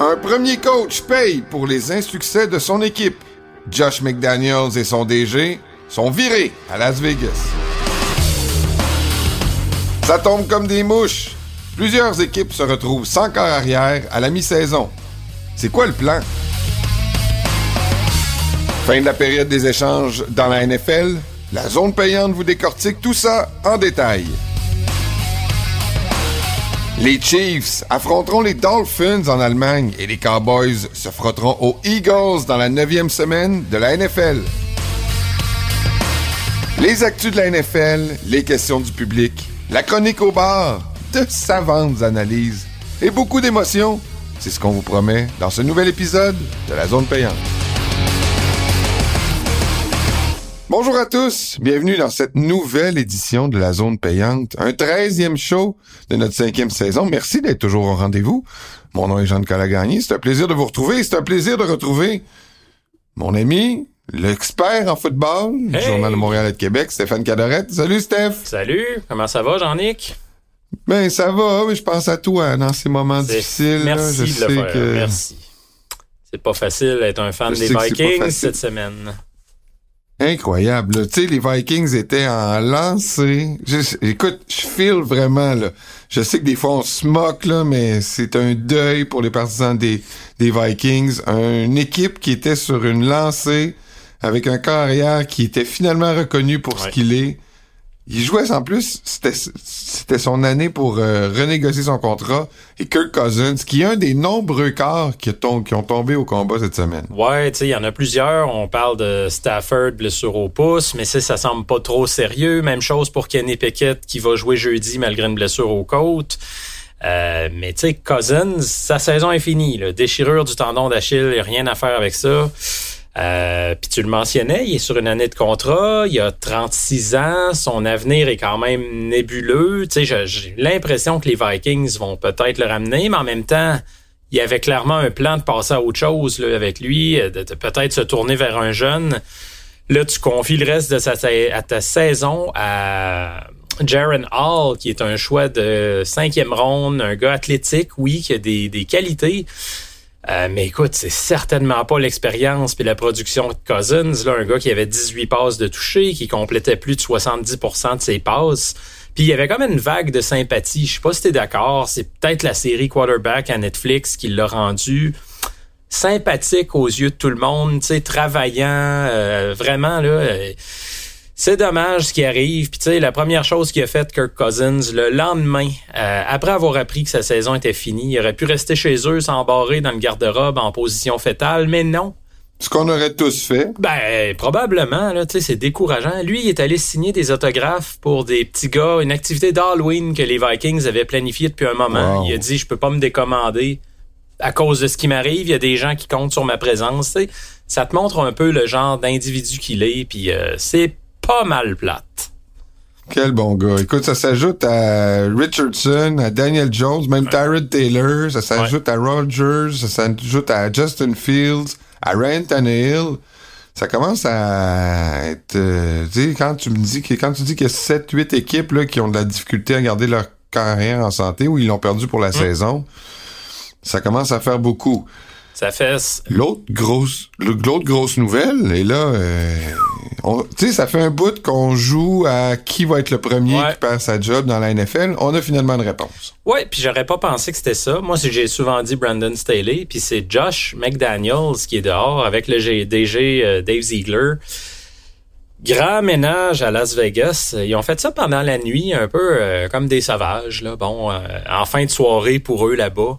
Un premier coach paye pour les insuccès de son équipe. Josh McDaniels et son DG sont virés à Las Vegas. Ça tombe comme des mouches. Plusieurs équipes se retrouvent sans corps arrière à la mi-saison. C'est quoi le plan? Fin de la période des échanges dans la NFL, la zone payante vous décortique tout ça en détail. Les Chiefs affronteront les Dolphins en Allemagne et les Cowboys se frotteront aux Eagles dans la neuvième semaine de la NFL. Les actus de la NFL, les questions du public, la chronique au bar, de savantes analyses et beaucoup d'émotions, c'est ce qu'on vous promet dans ce nouvel épisode de la zone payante. Bonjour à tous, bienvenue dans cette nouvelle édition de la zone payante, un treizième show de notre cinquième saison. Merci d'être toujours au rendez-vous. Mon nom est Jean-Nicolas Gagné, c'est un plaisir de vous retrouver, c'est un plaisir de retrouver mon ami, l'expert en football, du! Journal de Montréal et de Québec, Stéphane Cadorette. Salut Steph! Salut, comment ça va, Jean-Nic? Ben ça va, oui, je pense à toi dans ces moments difficiles. là. Merci je de sais le faire, que merci. C'est pas facile d'être un fan Je des Vikings cette semaine. Incroyable. Tu sais, les Vikings étaient en lancée. Je- écoute, je feel vraiment, là. Je sais que des fois on se moque, là, mais c'est un deuil pour les partisans des, des Vikings. Une équipe qui était sur une lancée avec un carrière qui était finalement reconnu pour ce qu'il est. Il jouait en plus, c'était son année pour euh, renégocier son contrat. Et Kirk Cousins, qui est un des nombreux corps qui, ont tombé au combat cette semaine. Ouais, tu sais, il y en a plusieurs. On parle de Stafford, blessure au pouce, mais ça, ça semble pas trop sérieux. Même chose pour Kenny Pickett qui va jouer jeudi malgré une blessure aux côtes. Euh, mais tu sais, Cousins, sa saison est finie. Là. Déchirure du tendon d'Achille, rien à faire avec ça. Euh, Puis tu le mentionnais, il est sur une année de contrat, il a 36 ans, son avenir est quand même nébuleux. Tu sais, j'ai l'impression que les Vikings vont peut-être le ramener, mais en même temps, il y avait clairement un plan de passer à autre chose là, avec lui, euh, de, peut-être se tourner vers un jeune. Là, tu confies le reste de sa, ta saison à Jaron Hall, qui est un choix de cinquième ronde, un gars athlétique, oui, qui a des qualités. Euh, mais écoute, c'est certainement pas l'expérience puis la production de Cousins, là, un gars qui avait 18 passes de toucher, qui complétait plus de 70% de ses passes. Puis il y avait comme une vague de sympathie. Je sais pas si t'es d'accord. C'est peut-être la série Quarterback à Netflix qui l'a rendu sympathique aux yeux de tout le monde, tu sais, travaillant, euh, vraiment là. euh, c'est dommage ce qui arrive. Puis tu sais, la première chose qu'il a faite Kirk Cousins le lendemain, euh, après avoir appris que sa saison était finie, il aurait pu rester chez eux, s'embarrer dans le garde-robe en position fétale, mais non. Ce qu'on aurait tous fait. Ben, probablement, là, tu sais, c'est décourageant. Lui, il est allé signer des autographes pour des petits gars, une activité d'Halloween que les Vikings avaient planifiée depuis un moment. Wow. Il a dit, je peux pas me décommander à cause de ce qui m'arrive. Il y a des gens qui comptent sur ma présence, tu sais. Ça te montre un peu le genre d'individu qu'il est, puis euh, c'est pas mal plate. Quel bon gars. Écoute, ça s'ajoute à Richardson, à Daniel Jones, même Tyrod Taylor, ça s'ajoute à Rogers, ça s'ajoute à Justin Fields, à Ryan Tannehill. Ça commence à être... euh, tu sais, quand tu me dis que quand tu dis qu'il y a 7 8 équipes là, qui ont de la difficulté à garder leur carrière en santé ou ils l'ont perdu pour la saison, ça commence à faire beaucoup. Ça fait... L'autre grosse, l'autre grosse nouvelle, et là, euh, tu sais, ça fait un bout qu'on joue à qui va être le premier Ouais. qui perd sa job dans la NFL. On a finalement une réponse. Ouais, puis j'aurais pas pensé que c'était ça. Moi, j'ai souvent dit Brandon Staley, puis c'est Josh McDaniels qui est dehors avec le DG euh, Dave Ziegler. Grand ménage à Las Vegas. Ils ont fait ça pendant la nuit, un peu euh, comme des sauvages. Là. Bon, euh, en fin de soirée pour eux là-bas.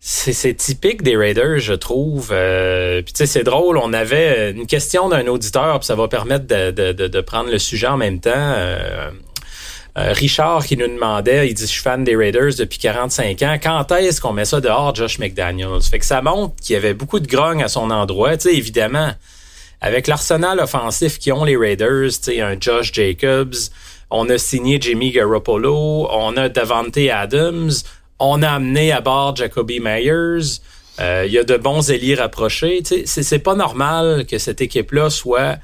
C'est typique des Raiders, je trouve. Euh, puis tu sais, c'est drôle. On avait une question d'un auditeur, puis ça va permettre de, prendre le sujet en même temps. Euh, euh, Richard qui nous demandait, il dit je suis fan des Raiders depuis 45 ans. Quand est-ce qu'on met ça dehors, Josh McDaniels? Fait que ça montre qu'il y avait beaucoup de grogne à son endroit. Tu sais, évidemment, avec l'arsenal offensif qu'ils ont les Raiders, tu sais, un Josh Jacobs, on a signé Jimmy Garoppolo, on a Davante Adams, on a amené à bord Jacoby Myers. Euh, Il y a de bons ailiers rapprochés. Tu sais, c'est- pas normal que cette équipe-là soit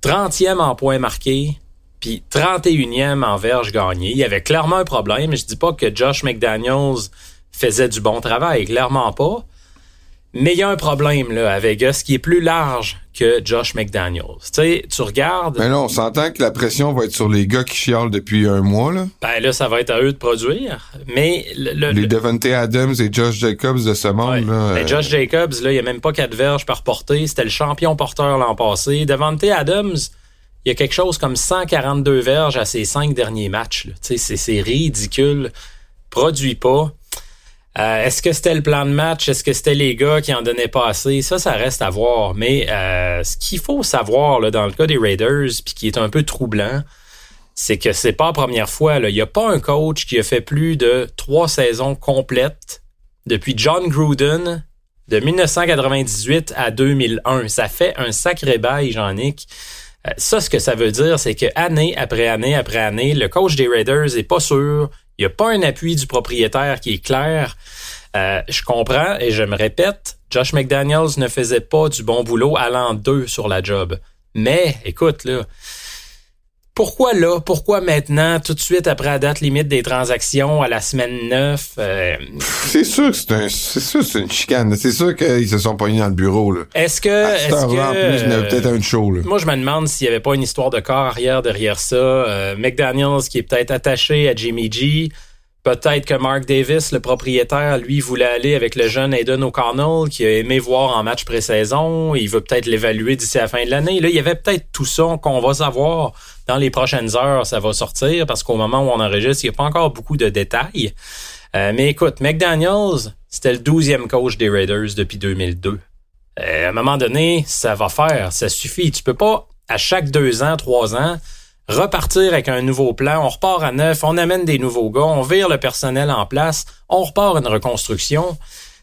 30e en points marqués, puis 31e en verge gagné. Il y avait clairement un problème. Je dis pas que Josh McDaniels faisait du bon travail, clairement pas. Mais il y a un problème là à Vegas qui est plus large que Josh McDaniels. Tu sais, tu regardes. Mais là, on s'entend que la pression va être sur les gars qui chialent depuis un mois là. Ben là, ça va être à eux de produire. Mais le, les Devante Adams et Josh Jacobs de ce monde là. Ben, Josh Jacobs là, il y a même pas quatre verges par portée. C'était le champion porteur l'an passé. Devante Adams, il y a quelque chose comme 142 verges à ses cinq derniers matchs. Tu sais, c'est ridicule. Produit pas. Euh, est-ce que c'était le plan de match? Est-ce que c'était les gars qui en donnaient pas assez? Ça, ça reste à voir. Mais euh, ce qu'il faut savoir là, dans le cas des Raiders, puis qui est un peu troublant, c'est que c'est pas la première fois. Il n'y a pas un coach qui a fait plus de trois saisons complètes depuis John Gruden de 1998 à 2001. Ça fait un sacré bail, Jean-Nic. Euh, ça, ce que ça veut dire, c'est que année après année après année, le coach des Raiders est pas sûr il n'y a pas un appui du propriétaire qui est clair. Euh, je comprends et je me répète, Josh McDaniels ne faisait pas du bon boulot allant deux sur la job. Mais, écoute, là, pourquoi là? Pourquoi maintenant, tout de suite après la date limite des transactions à la semaine 9? Euh, c'est sûr que c'est un, c'est sûr c'est une chicane. C'est sûr qu'ils se sont pognés dans le bureau, là. Est-ce que, est-ce que, en plus, il y avait peut-être un show, là. Moi, je me demande s'il n'y avait pas une histoire de corps arrière derrière ça. Euh, McDaniels qui est peut-être attaché à Jimmy G. Peut-être que Mark Davis, le propriétaire, lui, voulait aller avec le jeune Aiden O'Connell, qui a aimé voir en match pré-saison. Il veut peut-être l'évaluer d'ici la fin de l'année. Là, il y avait peut-être tout ça qu'on va savoir dans les prochaines heures. Ça va sortir parce qu'au moment où on enregistre, il n'y a pas encore beaucoup de détails. Euh, mais écoute, McDaniels, c'était le douzième coach des Raiders depuis 2002. Euh, à un moment donné, ça va faire. Ça suffit. Tu peux pas, à chaque deux ans, trois ans, repartir avec un nouveau plan, on repart à neuf, on amène des nouveaux gars, on vire le personnel en place, on repart une reconstruction.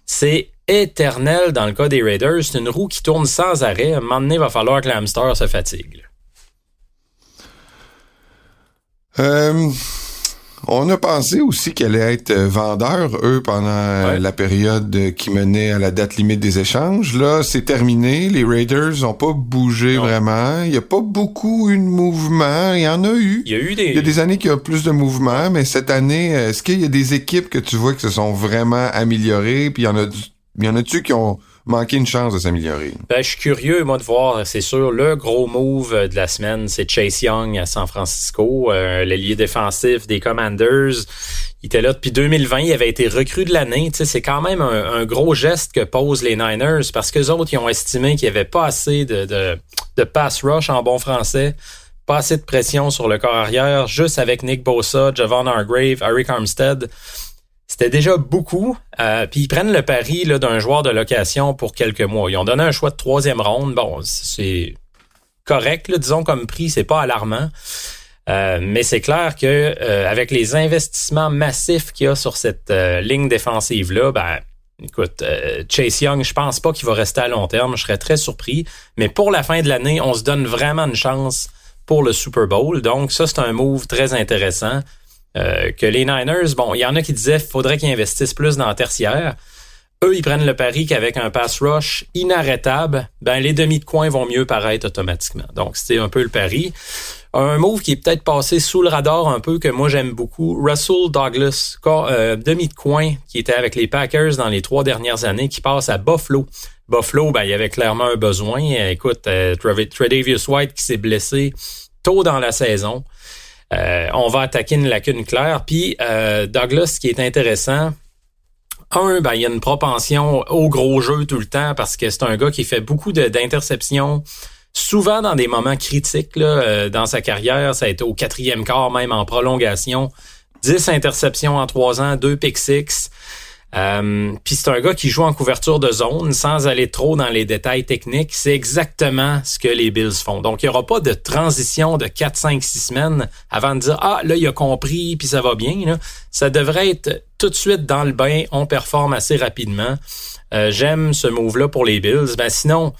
C'est éternel dans le cas des Raiders. C'est une roue qui tourne sans arrêt. À un moment donné, il va falloir que l'hamster se fatigue. On a pensé aussi qu'elle allait être euh, vendeur, eux, pendant euh, la période qui menait à la date limite des échanges. Là, c'est terminé. Les Raiders n'ont pas bougé vraiment. Il n'y a pas beaucoup eu de mouvement. Il y en a eu. Il y a eu des... Il y a des années qu'il y a plus de mouvement, mais cette année, euh, est-ce qu'il y a des équipes que tu vois qui se sont vraiment améliorées? Puis il y en a, il y en a-tu qui ont manqué une chance de s'améliorer. Ben, je suis curieux, moi, de voir, c'est sûr, le gros move de la semaine, c'est Chase Young à San Francisco, euh, défensif des Commanders. Il était là depuis 2020, il avait été recru de l'année. C'est quand même un, gros geste que posent les Niners parce que les autres, ils ont estimé qu'il n'y avait pas assez de, de, de pass rush en bon français pas assez de pression sur le corps arrière, juste avec Nick Bosa, Javon Hargrave, Eric Armstead. C'était déjà beaucoup. Euh, puis ils prennent le pari d'un joueur de location pour quelques mois. Ils ont donné un choix de troisième ronde. Bon, c'est correct, disons comme prix, c'est pas alarmant. Euh, mais c'est clair que euh, avec les investissements massifs qu'il y a sur cette ligne défensive là, ben écoute, Chase Young, je pense pas qu'il va rester à long terme. Je serais très surpris. Mais pour la fin de l'année, on se donne vraiment une chance pour le Super Bowl. Donc ça, c'est un move très intéressant. Euh, que les Niners, bon, il y en a qui disaient faudrait qu'ils investissent plus dans le tertiaire. Eux, ils prennent le pari qu'avec un pass rush inarrêtable, ben les demi de coin vont mieux paraître automatiquement. Donc, c'était un peu le pari. Un move qui est peut-être passé sous le radar un peu, que moi j'aime beaucoup, Russell Douglas, euh, demi de coin, qui était avec les Packers dans les trois dernières années, qui passe à Buffalo. Buffalo, ben, il y avait clairement un besoin. Écoute, euh, Tredavious White qui s'est blessé tôt dans la saison. Euh, on va attaquer une lacune claire. Puis euh, Douglas, ce qui est intéressant, un, ben, il y a une propension au gros jeu tout le temps parce que c'est un gars qui fait beaucoup d'interceptions, souvent dans des moments critiques là, euh, dans sa carrière. Ça a été au quatrième quart, même en prolongation. 10 interceptions en trois ans, deux pick six. Euh, Puis c'est un gars qui joue en couverture de zone sans aller trop dans les détails techniques. C'est exactement ce que les Bills font. Donc, il n'y aura pas de transition de 4, 5, 6 semaines avant de dire Ah, là, il a compris, puis ça va bien. Ça devrait être tout de suite dans le bain, on performe assez rapidement. Euh, J'aime ce move-là pour les Bills. Ben, sinon,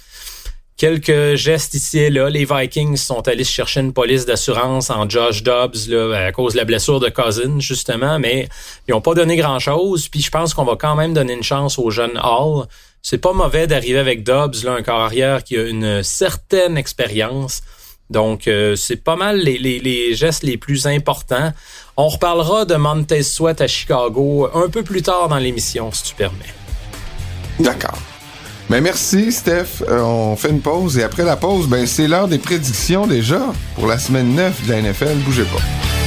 quelques gestes ici et là. Les Vikings sont allés chercher une police d'assurance en Josh Dobbs là, à cause de la blessure de Cousins, justement, mais ils n'ont pas donné grand-chose. Puis je pense qu'on va quand même donner une chance au jeune Hall. C'est pas mauvais d'arriver avec Dobbs, là, un carrière qui a une certaine expérience. Donc, euh, c'est pas mal les, les, les, gestes les plus importants. On reparlera de Montez Sweat à Chicago un peu plus tard dans l'émission, si tu permets. D'accord. Ben merci, Steph. Euh, on fait une pause et après la pause, ben c'est l'heure des prédictions déjà pour la semaine 9 de la NFL. Bougez pas.